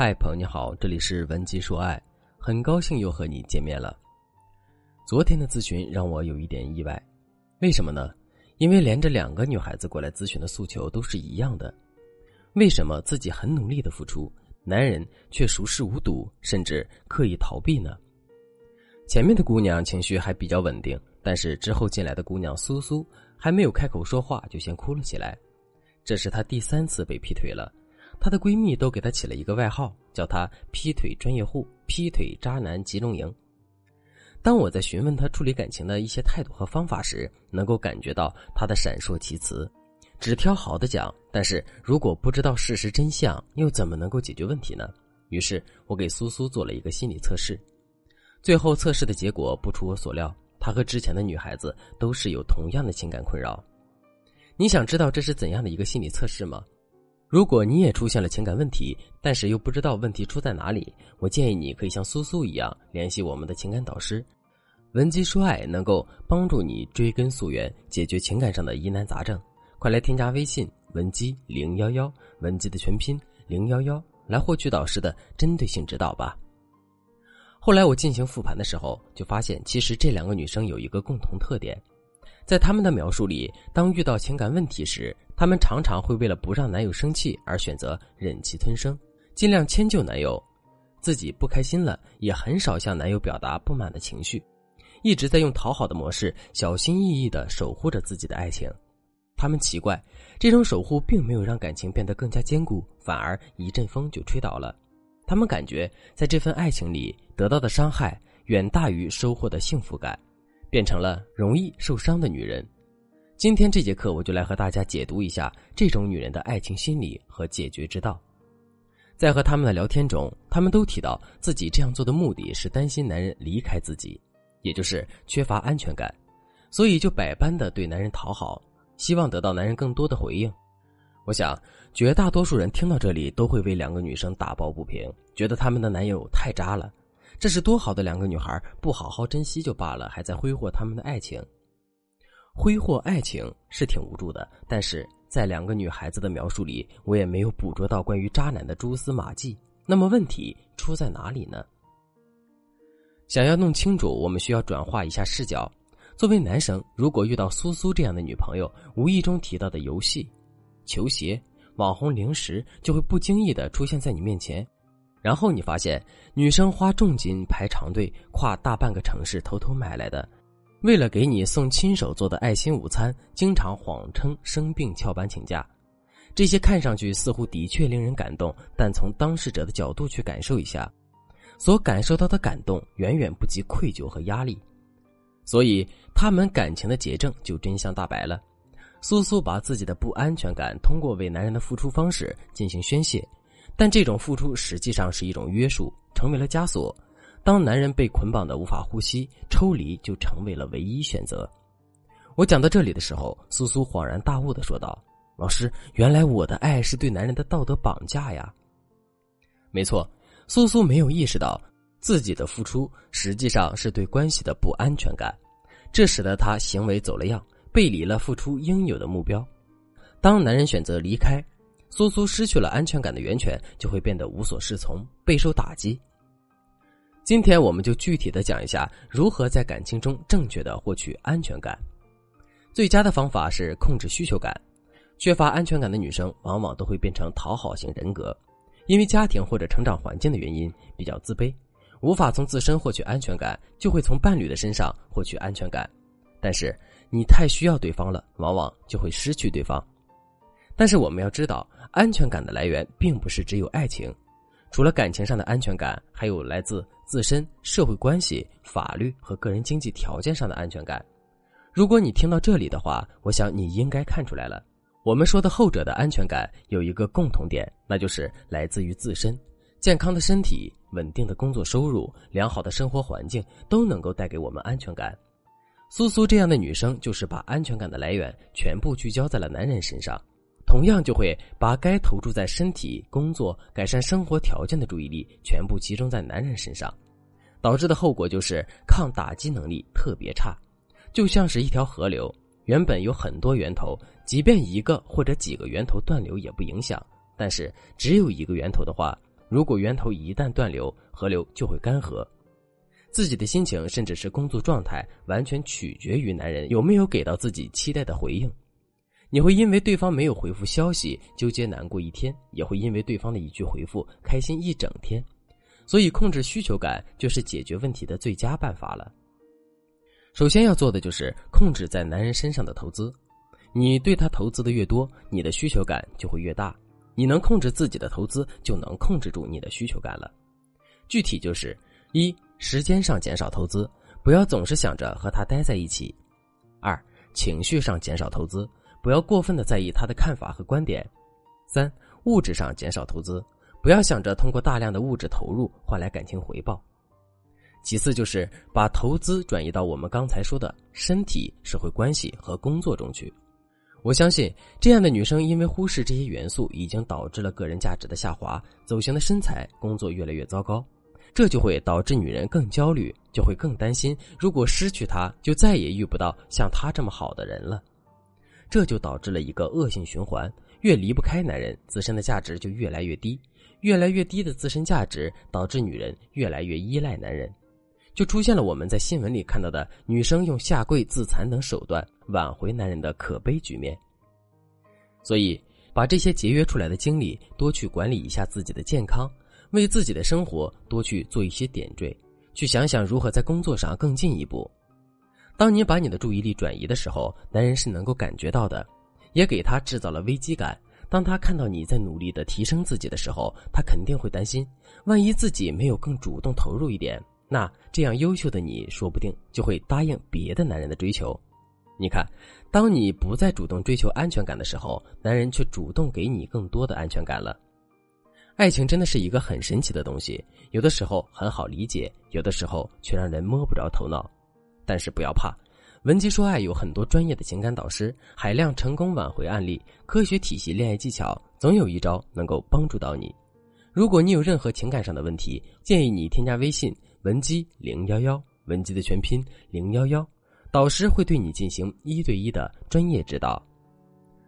嗨，朋友你好，这里是文姬说爱，很高兴又和你见面了。昨天的咨询让我有一点意外，为什么呢？因为连着两个女孩子过来咨询的诉求都是一样的。为什么自己很努力的付出，男人却熟视无睹，甚至刻意逃避呢？前面的姑娘情绪还比较稳定，但是之后进来的姑娘苏苏还没有开口说话，就先哭了起来。这是她第三次被劈腿了。她的闺蜜都给她起了一个外号，叫她“劈腿专业户”、“劈腿渣男集中营”。当我在询问她处理感情的一些态度和方法时，能够感觉到她的闪烁其词，只挑好的讲。但是如果不知道事实真相，又怎么能够解决问题呢？于是我给苏苏做了一个心理测试，最后测试的结果不出我所料，她和之前的女孩子都是有同样的情感困扰。你想知道这是怎样的一个心理测试吗？如果你也出现了情感问题，但是又不知道问题出在哪里，我建议你可以像苏苏一样联系我们的情感导师，文姬说爱能够帮助你追根溯源，解决情感上的疑难杂症。快来添加微信文姬零幺幺，文姬的全拼零幺幺，来获取导师的针对性指导吧。后来我进行复盘的时候，就发现其实这两个女生有一个共同特点。在他们的描述里，当遇到情感问题时，她们常常会为了不让男友生气而选择忍气吞声，尽量迁就男友。自己不开心了，也很少向男友表达不满的情绪，一直在用讨好的模式，小心翼翼的守护着自己的爱情。他们奇怪，这种守护并没有让感情变得更加坚固，反而一阵风就吹倒了。他们感觉在这份爱情里得到的伤害远大于收获的幸福感。变成了容易受伤的女人。今天这节课，我就来和大家解读一下这种女人的爱情心理和解决之道。在和他们的聊天中，他们都提到自己这样做的目的是担心男人离开自己，也就是缺乏安全感，所以就百般的对男人讨好，希望得到男人更多的回应。我想，绝大多数人听到这里都会为两个女生打抱不平，觉得他们的男友太渣了。这是多好的两个女孩，不好好珍惜就罢了，还在挥霍他们的爱情。挥霍爱情是挺无助的，但是在两个女孩子的描述里，我也没有捕捉到关于渣男的蛛丝马迹。那么问题出在哪里呢？想要弄清楚，我们需要转化一下视角。作为男生，如果遇到苏苏这样的女朋友，无意中提到的游戏、球鞋、网红零食，就会不经意的出现在你面前。然后你发现，女生花重金排长队，跨大半个城市偷偷买来的，为了给你送亲手做的爱心午餐，经常谎称生病翘班请假。这些看上去似乎的确令人感动，但从当事者的角度去感受一下，所感受到的感动远远不及愧疚和压力。所以，他们感情的结症就真相大白了。苏苏把自己的不安全感通过为男人的付出方式进行宣泄。但这种付出实际上是一种约束，成为了枷锁。当男人被捆绑的无法呼吸，抽离就成为了唯一选择。我讲到这里的时候，苏苏恍然大悟的说道：“老师，原来我的爱是对男人的道德绑架呀！”没错，苏苏没有意识到自己的付出实际上是对关系的不安全感，这使得他行为走了样，背离了付出应有的目标。当男人选择离开。苏苏失去了安全感的源泉，就会变得无所适从，备受打击。今天我们就具体的讲一下如何在感情中正确的获取安全感。最佳的方法是控制需求感。缺乏安全感的女生往往都会变成讨好型人格，因为家庭或者成长环境的原因比较自卑，无法从自身获取安全感，就会从伴侣的身上获取安全感。但是你太需要对方了，往往就会失去对方。但是我们要知道。安全感的来源并不是只有爱情，除了感情上的安全感，还有来自自身、社会关系、法律和个人经济条件上的安全感。如果你听到这里的话，我想你应该看出来了。我们说的后者的安全感有一个共同点，那就是来自于自身。健康的身体、稳定的工作收入、良好的生活环境都能够带给我们安全感。苏苏这样的女生就是把安全感的来源全部聚焦在了男人身上。同样就会把该投注在身体、工作、改善生活条件的注意力全部集中在男人身上，导致的后果就是抗打击能力特别差，就像是一条河流，原本有很多源头，即便一个或者几个源头断流也不影响，但是只有一个源头的话，如果源头一旦断流，河流就会干涸。自己的心情，甚至是工作状态，完全取决于男人有没有给到自己期待的回应。你会因为对方没有回复消息纠结难过一天，也会因为对方的一句回复开心一整天。所以，控制需求感就是解决问题的最佳办法了。首先要做的就是控制在男人身上的投资。你对他投资的越多，你的需求感就会越大。你能控制自己的投资，就能控制住你的需求感了。具体就是一。时间上减少投资，不要总是想着和他待在一起；二，情绪上减少投资，不要过分的在意他的看法和观点；三，物质上减少投资，不要想着通过大量的物质投入换来感情回报。其次就是把投资转移到我们刚才说的身体、社会关系和工作中去。我相信这样的女生因为忽视这些元素，已经导致了个人价值的下滑，走形的身材，工作越来越糟糕。这就会导致女人更焦虑，就会更担心，如果失去他，就再也遇不到像他这么好的人了。这就导致了一个恶性循环：越离不开男人，自身的价值就越来越低，越来越低的自身价值导致女人越来越依赖男人，就出现了我们在新闻里看到的女生用下跪、自残等手段挽回男人的可悲局面。所以，把这些节约出来的精力多去管理一下自己的健康。为自己的生活多去做一些点缀，去想想如何在工作上更进一步。当你把你的注意力转移的时候，男人是能够感觉到的，也给他制造了危机感。当他看到你在努力的提升自己的时候，他肯定会担心，万一自己没有更主动投入一点，那这样优秀的你说不定就会答应别的男人的追求。你看，当你不再主动追求安全感的时候，男人却主动给你更多的安全感了。爱情真的是一个很神奇的东西，有的时候很好理解，有的时候却让人摸不着头脑。但是不要怕，文姬说爱有很多专业的情感导师，海量成功挽回案例，科学体系恋爱技巧，总有一招能够帮助到你。如果你有任何情感上的问题，建议你添加微信文姬零幺幺，文姬的全拼零幺幺，导师会对你进行一对一的专业指导。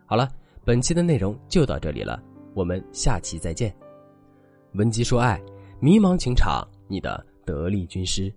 好了，本期的内容就到这里了，我们下期再见。文姬说：“爱，迷茫情场，你的得力军师。”